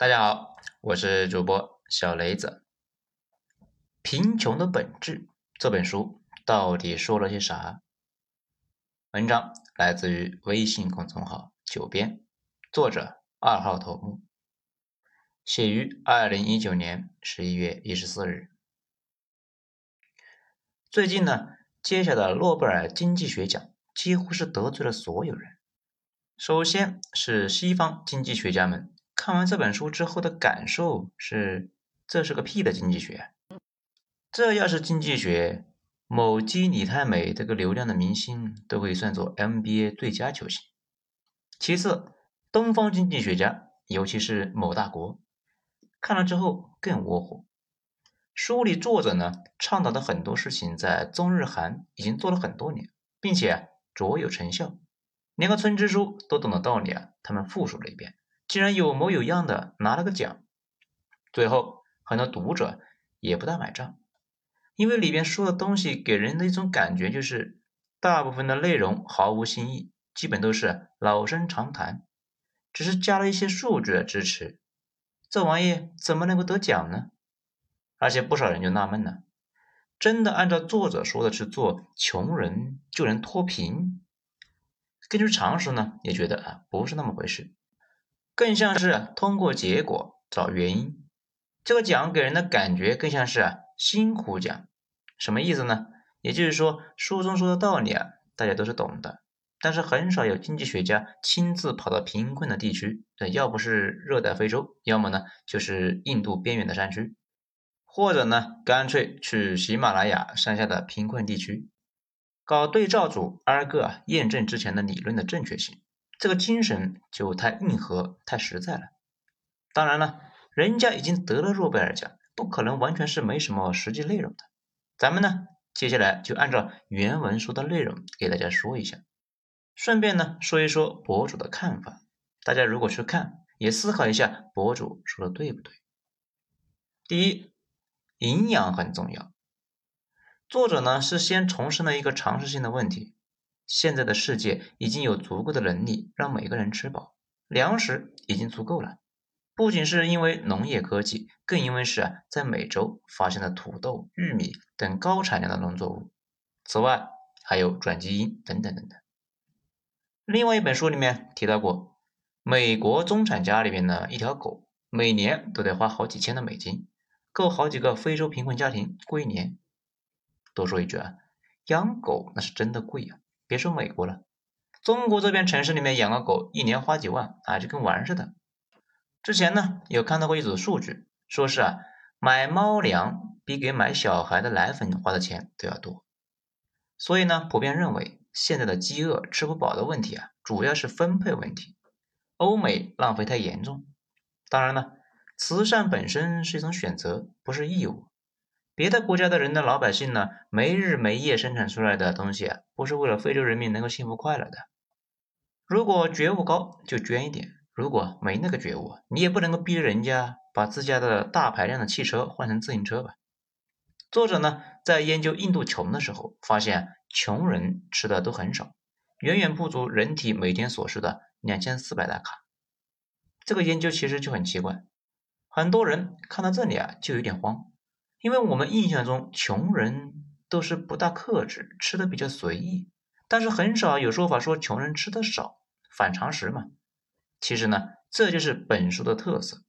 大家好，我是主播小雷子。《贫穷的本质》这本书到底说了些啥？文章来自于微信公众号“九编”，作者二号头目，写于二零一九年十一月一十四日。最近呢，接下的诺贝尔经济学奖几乎是得罪了所有人。首先是西方经济学家们。看完这本书之后的感受是：这是个屁的经济学！这要是经济学，某基里泰美这个流量的明星都可以算作 NBA 最佳球星。其次，东方经济学家，尤其是某大国，看了之后更窝火。书里作者呢倡导的很多事情，在中日韩已经做了很多年，并且卓有成效，连个村支书都懂的道理啊，他们复述了一遍。竟然有模有样的拿了个奖，最后很多读者也不大买账，因为里边说的东西给人的一种感觉就是，大部分的内容毫无新意，基本都是老生常谈，只是加了一些数据的支持，这玩意怎么能够得奖呢？而且不少人就纳闷了，真的按照作者说的去做，穷人就能脱贫？根据常识呢，也觉得啊不是那么回事。更像是通过结果找原因，这个奖给人的感觉更像是辛苦奖，什么意思呢？也就是说，书中说的道理啊，大家都是懂的，但是很少有经济学家亲自跑到贫困的地区，要不是热带非洲，要么呢就是印度边缘的山区，或者呢干脆去喜马拉雅山下的贫困地区，搞对照组，挨个验证之前的理论的正确性。这个精神就太硬核、太实在了。当然了，人家已经得了诺贝尔奖，不可能完全是没什么实际内容的。咱们呢，接下来就按照原文书的内容给大家说一下，顺便呢说一说博主的看法。大家如果去看，也思考一下博主说的对不对。第一，营养很重要。作者呢是先重申了一个常识性的问题。现在的世界已经有足够的能力让每个人吃饱，粮食已经足够了。不仅是因为农业科技，更因为是在美洲发现了土豆、玉米等高产量的农作物。此外，还有转基因等等等等。另外一本书里面提到过，美国中产家里面的一条狗每年都得花好几千的美金，够好几个非洲贫困家庭过一年。多说一句啊，养狗那是真的贵啊。别说美国了，中国这边城市里面养个狗，一年花几万啊，就跟玩似的。之前呢，有看到过一组数据，说是啊，买猫粮比给买小孩的奶粉花的钱都要多。所以呢，普遍认为现在的饥饿吃不饱的问题啊，主要是分配问题。欧美浪费太严重。当然了，慈善本身是一种选择，不是义务。别的国家的人的老百姓呢，没日没夜生产出来的东西，不是为了非洲人民能够幸福快乐的。如果觉悟高，就捐一点；如果没那个觉悟，你也不能够逼人家把自家的大排量的汽车换成自行车吧。作者呢，在研究印度穷的时候，发现穷人吃的都很少，远远不足人体每天所需的两千四百大卡。这个研究其实就很奇怪，很多人看到这里啊，就有点慌。因为我们印象中穷人都是不大克制，吃的比较随意，但是很少有说法说穷人吃的少，反常识嘛。其实呢，这就是本书的特色，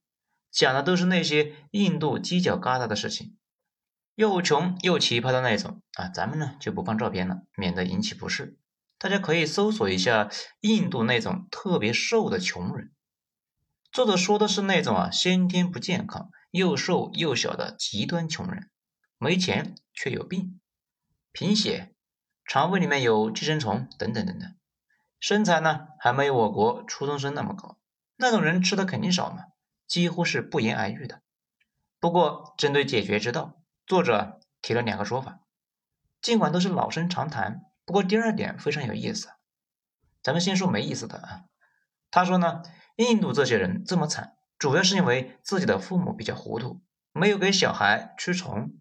讲的都是那些印度犄角旮旯的事情，又穷又奇葩的那种啊。咱们呢就不放照片了，免得引起不适。大家可以搜索一下印度那种特别瘦的穷人，作者说的是那种啊先天不健康。又瘦又小的极端穷人，没钱却有病，贫血，肠胃里面有寄生虫等等等等，身材呢还没有我国初中生那么高，那种人吃的肯定少嘛，几乎是不言而喻的。不过针对解决之道，作者提了两个说法，尽管都是老生常谈，不过第二点非常有意思。咱们先说没意思的啊，他说呢，印度这些人这么惨。主要是因为自己的父母比较糊涂，没有给小孩驱虫，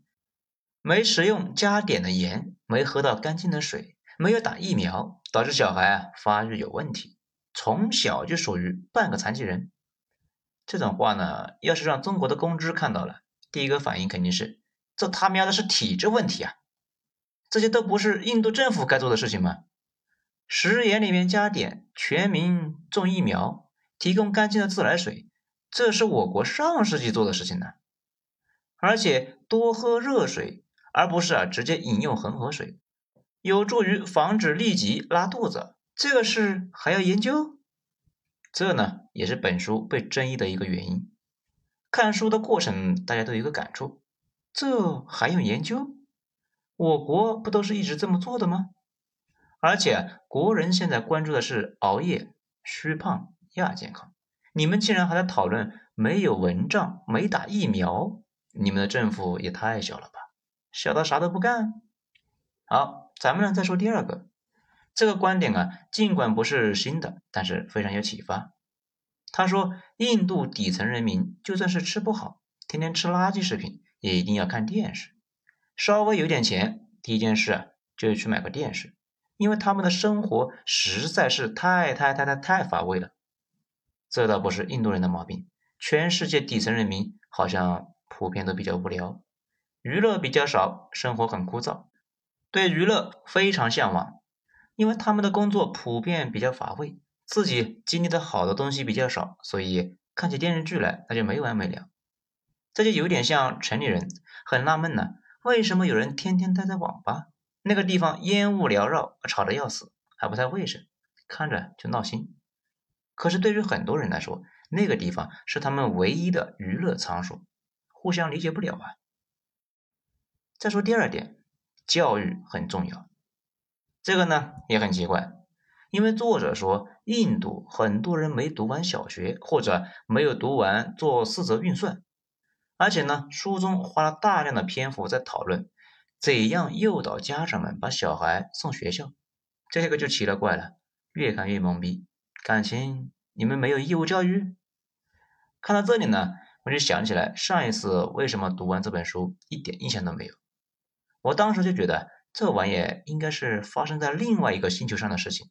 没食用加碘的盐，没喝到干净的水，没有打疫苗，导致小孩啊发育有问题，从小就属于半个残疾人。这种话呢，要是让中国的公知看到了，第一个反应肯定是：这他喵的是体制问题啊！这些都不是印度政府该做的事情吗？食盐里面加碘，全民种疫苗，提供干净的自来水，这是我国上世纪做的事情呢。而且多喝热水，而不是啊直接饮用恒河水，有助于防止痢疾拉肚子。这个事还要研究？这呢也是本书被争议的一个原因。看书的过程，大家都有一个感触：这还用研究？我国不都是一直这么做的吗？而且国人现在关注的是熬夜、虚胖、亚健康，你们竟然还在讨论没有蚊帐、没打疫苗？你们的政府也太小了吧，小到啥都不干。好，咱们呢再说第二个，这个观点啊，尽管不是新的，但是非常有启发。他说，印度底层人民就算是吃不好，天天吃垃圾食品，也一定要看电视。稍微有点钱，第一件事啊，就是去买个电视，因为他们的生活实在是太太太太太乏味了。这倒不是印度人的毛病，全世界底层人民好像普遍都比较无聊，娱乐比较少，生活很枯燥，对娱乐非常向往，因为他们的工作普遍比较乏味，自己经历的好的东西比较少，所以看起电视剧来那就没完没了。这就有点像城里人，很纳闷呢。为什么有人天天待在网吧？那个地方烟雾缭绕，吵得要死，还不太卫生，看着就闹心。可是对于很多人来说，那个地方是他们唯一的娱乐场所，互相理解不了啊。再说第二点，教育很重要。这个呢也很奇怪，因为作者说印度很多人没读完小学，或者没有读完做四则运算。而且呢，书中花了大量的篇幅在讨论怎样诱导家长们把小孩送学校，这个就奇了怪了，越看越懵逼。感情你们没有义务教育？看到这里呢，我就想起来上一次为什么读完这本书一点印象都没有。我当时就觉得这玩意应该是发生在另外一个星球上的事情，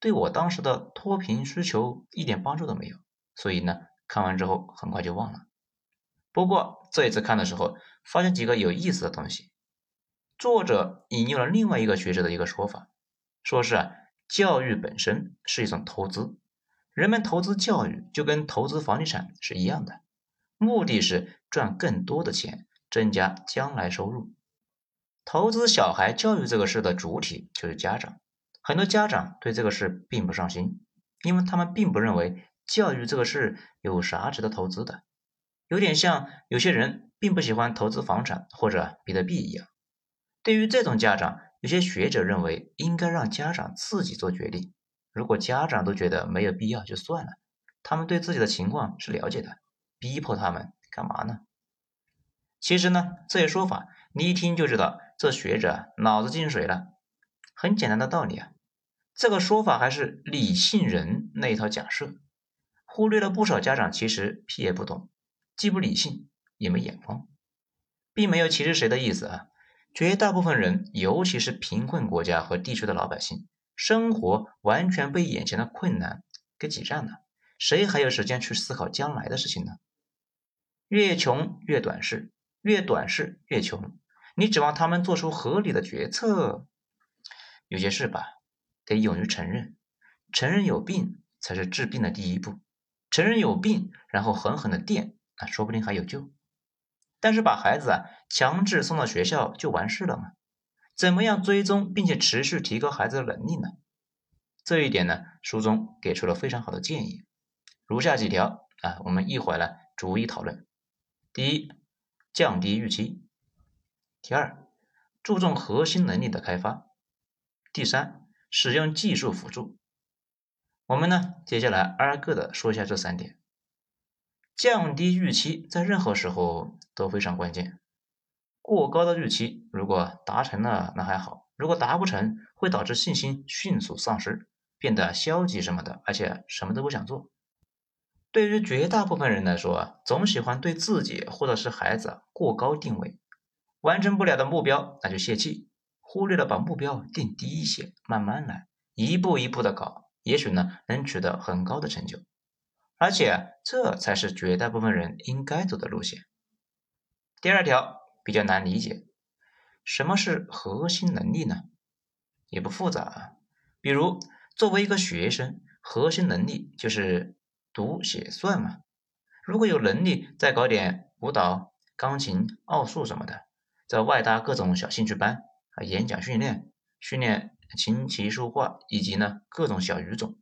对我当时的脱贫需求一点帮助都没有。所以呢，看完之后很快就忘了。不过这一次看的时候，发现几个有意思的东西。作者引用了另外一个学者的一个说法，说是啊，教育本身是一种投资，人们投资教育就跟投资房地产是一样的，目的是赚更多的钱，增加将来收入。投资小孩教育这个事的主体就是家长，很多家长对这个事并不上心，因为他们并不认为教育这个事有啥值得投资的。有点像有些人并不喜欢投资房产或者比特币一样。对于这种家长，有些学者认为应该让家长自己做决定。如果家长都觉得没有必要，就算了。他们对自己的情况是了解的，逼迫他们干嘛呢？其实呢，这些说法你一听就知道，这学者脑子进水了。很简单的道理啊，这个说法还是理性人那一套假设，忽略了不少家长其实屁也不懂。既不理性，也没眼光，并没有歧视谁的意思啊！绝大部分人，尤其是贫困国家和地区的老百姓，生活完全被眼前的困难给挤占了，谁还有时间去思考将来的事情呢？越穷越短视，越短视越穷，你指望他们做出合理的决策？有些事吧，得勇于承认，承认有病才是治病的第一步，承认有病，然后狠狠的垫。啊说不定还有救，但是把孩子啊强制送到学校就完事了吗？怎么样追踪并且持续提高孩子的能力呢？这一点呢，书中给出了非常好的建议，如下几条啊，我们一会儿呢逐一讨论。第一，降低预期；第二，注重核心能力的开发；第三，使用技术辅助。我们呢接下来挨个的说一下这三点。降低预期在任何时候都非常关键。过高的预期如果达成了那还好，如果达不成，会导致信心迅速丧失，变得消极什么的，而且什么都不想做。对于绝大部分人来说，总喜欢对自己或者是孩子过高定位，完成不了的目标那就泄气，忽略了把目标定低一些，慢慢来，一步一步的搞，也许呢能取得很高的成就。而且这才是绝大部分人应该走的路线。第二条比较难理解，什么是核心能力呢？也不复杂啊，比如作为一个学生，核心能力就是读写算嘛。如果有能力，再搞点舞蹈、钢琴、奥数什么的，再外搭各种小兴趣班啊，演讲训练、训练琴棋书画，以及呢各种小语种。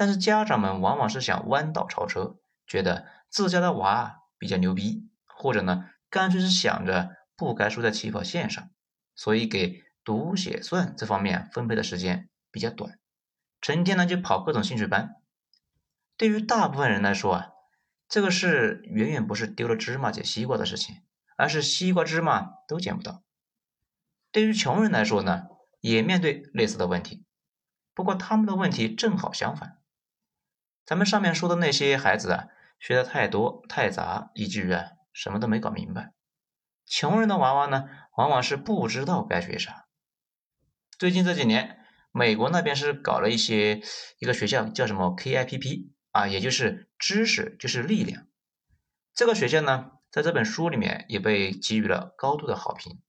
但是家长们往往是想弯道超车，觉得自家的娃比较牛逼，或者呢干脆是想着不该输在起跑线上，所以给读写算这方面分配的时间比较短，成天呢就跑各种兴趣班。对于大部分人来说啊，这个事远远不是丢了芝麻捡西瓜的事情，而是西瓜芝麻都捡不到。对于穷人来说呢，也面对类似的问题。不过他们的问题正好相反，咱们上面说的那些孩子啊，学的太多太杂，以至于啊什么都没搞明白。穷人的娃娃呢，往往是不知道该学啥。最近这几年，美国那边是搞了一些一个学校叫什么 KIPP 啊，也就是知识就是力量。这个学校呢，在这本书里面也被给予了高度的好评。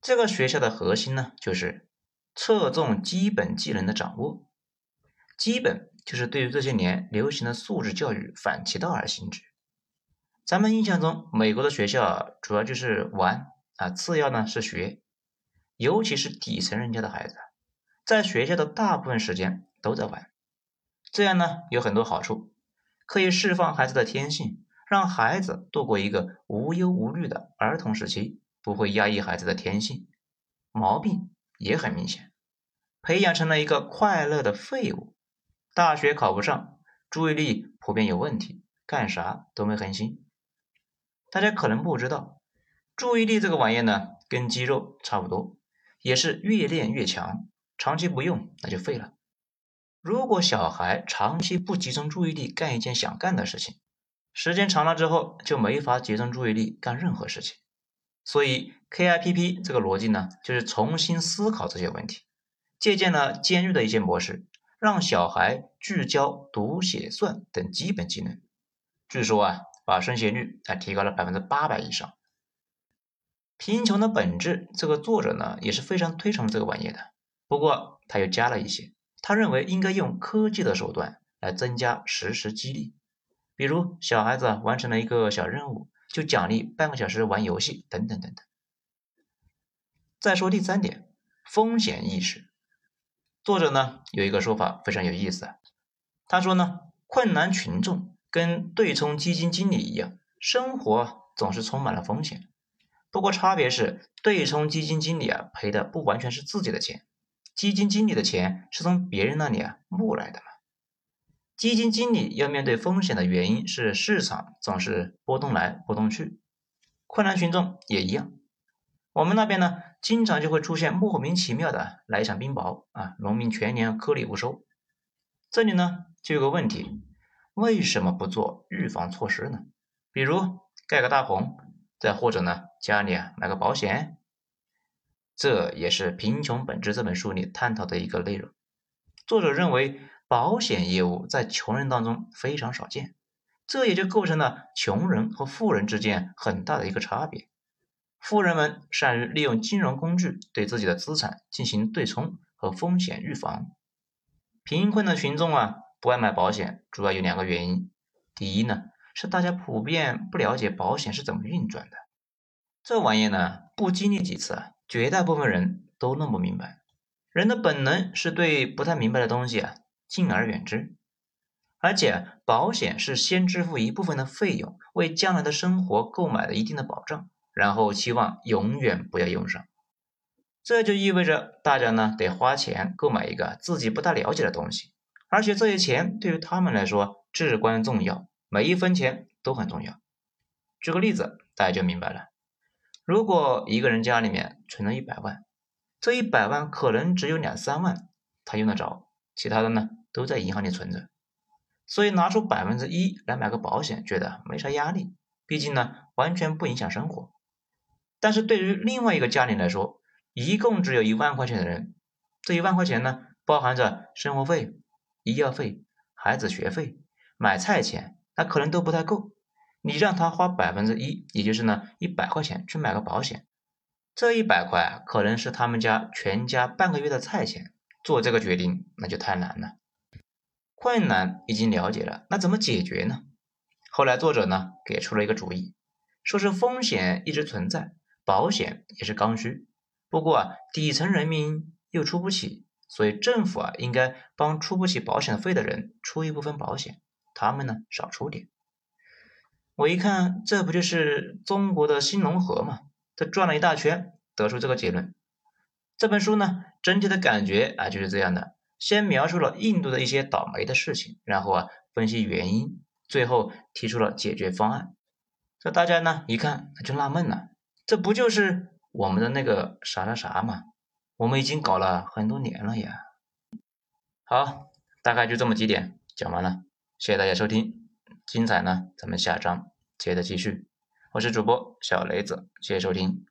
这个学校的核心呢，就是。侧重基本技能的掌握，基本就是对于这些年流行的素质教育反其道而行之。咱们印象中，美国的学校主要就是玩啊，次要呢是学，尤其是底层人家的孩子，在学校的大部分时间都在玩。这样呢有很多好处，可以释放孩子的天性，让孩子度过一个无忧无虑的儿童时期，不会压抑孩子的天性毛病。也很明显，培养成了一个快乐的废物。大学考不上，注意力普遍有问题，干啥都没恒心。大家可能不知道，注意力这个玩意呢，跟肌肉差不多，也是越练越强。长期不用，那就废了。如果小孩长期不集中注意力干一件想干的事情，时间长了之后，就没法集中注意力干任何事情。所以，KIPP 这个逻辑呢，就是重新思考这些问题，借鉴了监狱的一些模式，让小孩聚焦读写算等基本技能。据说啊，把升学率啊提高了百分之八百以上。贫穷的本质，这个作者呢也是非常推崇这个玩意的。不过他又加了一些，他认为应该用科技的手段来增加实时激励，比如小孩子完成了一个小任务。就奖励半个小时玩游戏，等等等等。再说第三点，风险意识。作者呢有一个说法非常有意思，他说呢，困难群众跟对冲基金经理一样，生活总是充满了风险。不过差别是，对冲基金经理啊赔的不完全是自己的钱，基金经理的钱是从别人那里啊募来的嘛。基金经理要面对风险的原因是市场总是波动来波动去，困难群众也一样。我们那边呢，经常就会出现莫名其妙的来一场冰雹啊，农民全年颗粒无收。这里呢就有个问题，为什么不做预防措施呢？比如盖个大棚，再或者呢家里啊买个保险。这也是《贫穷本质》这本书里探讨的一个内容。作者认为。保险业务在穷人当中非常少见，这也就构成了穷人和富人之间很大的一个差别。富人们善于利用金融工具对自己的资产进行对冲和风险预防，贫困的群众啊不爱买保险，主要有两个原因。第一呢是大家普遍不了解保险是怎么运转的，这玩意呢不经历几次啊，绝大部分人都弄不明白。人的本能是对不太明白的东西啊。敬而远之，而且保险是先支付一部分的费用，为将来的生活购买了一定的保障，然后期望永远不要用上。这就意味着大家呢得花钱购买一个自己不大了解的东西，而且这些钱对于他们来说至关重要，每一分钱都很重要。举个例子，大家就明白了。如果一个人家里面存了一百万，这一百万可能只有两三万他用得着，其他的呢？都在银行里存着，所以拿出百分之一来买个保险，觉得没啥压力，毕竟呢完全不影响生活。但是对于另外一个家庭来说，一共只有一万块钱的人，这一万块钱呢包含着生活费、医药费、孩子学费、买菜钱那可能都不太够，你让他花百分之一，也就是呢一百块钱去买个保险，这一百块可能是他们家全家半个月的菜钱，做这个决定那就太难了。困难已经了解了，那怎么解决呢？后来作者呢给出了一个主意，说是风险一直存在，保险也是刚需，不过啊底层人民又出不起。所以政府啊，应该帮出不起保险费的人出一部分保险，他们呢少出点。我一看，这不就是中国的新农合吗？这转了一大圈，得出这个结论。这本书呢，整体的感觉啊就是这样的：先描述了印度的一些倒霉的事情，然后啊分析原因，最后提出了解决方案。这大家呢一看就纳闷了，这不就是我们的那个啥啥啥嘛？我们已经搞了很多年了呀。好，大概就这么几点讲完了，谢谢大家收听，精彩呢，咱们下章接着继续。我是主播小雷子，谢谢收听。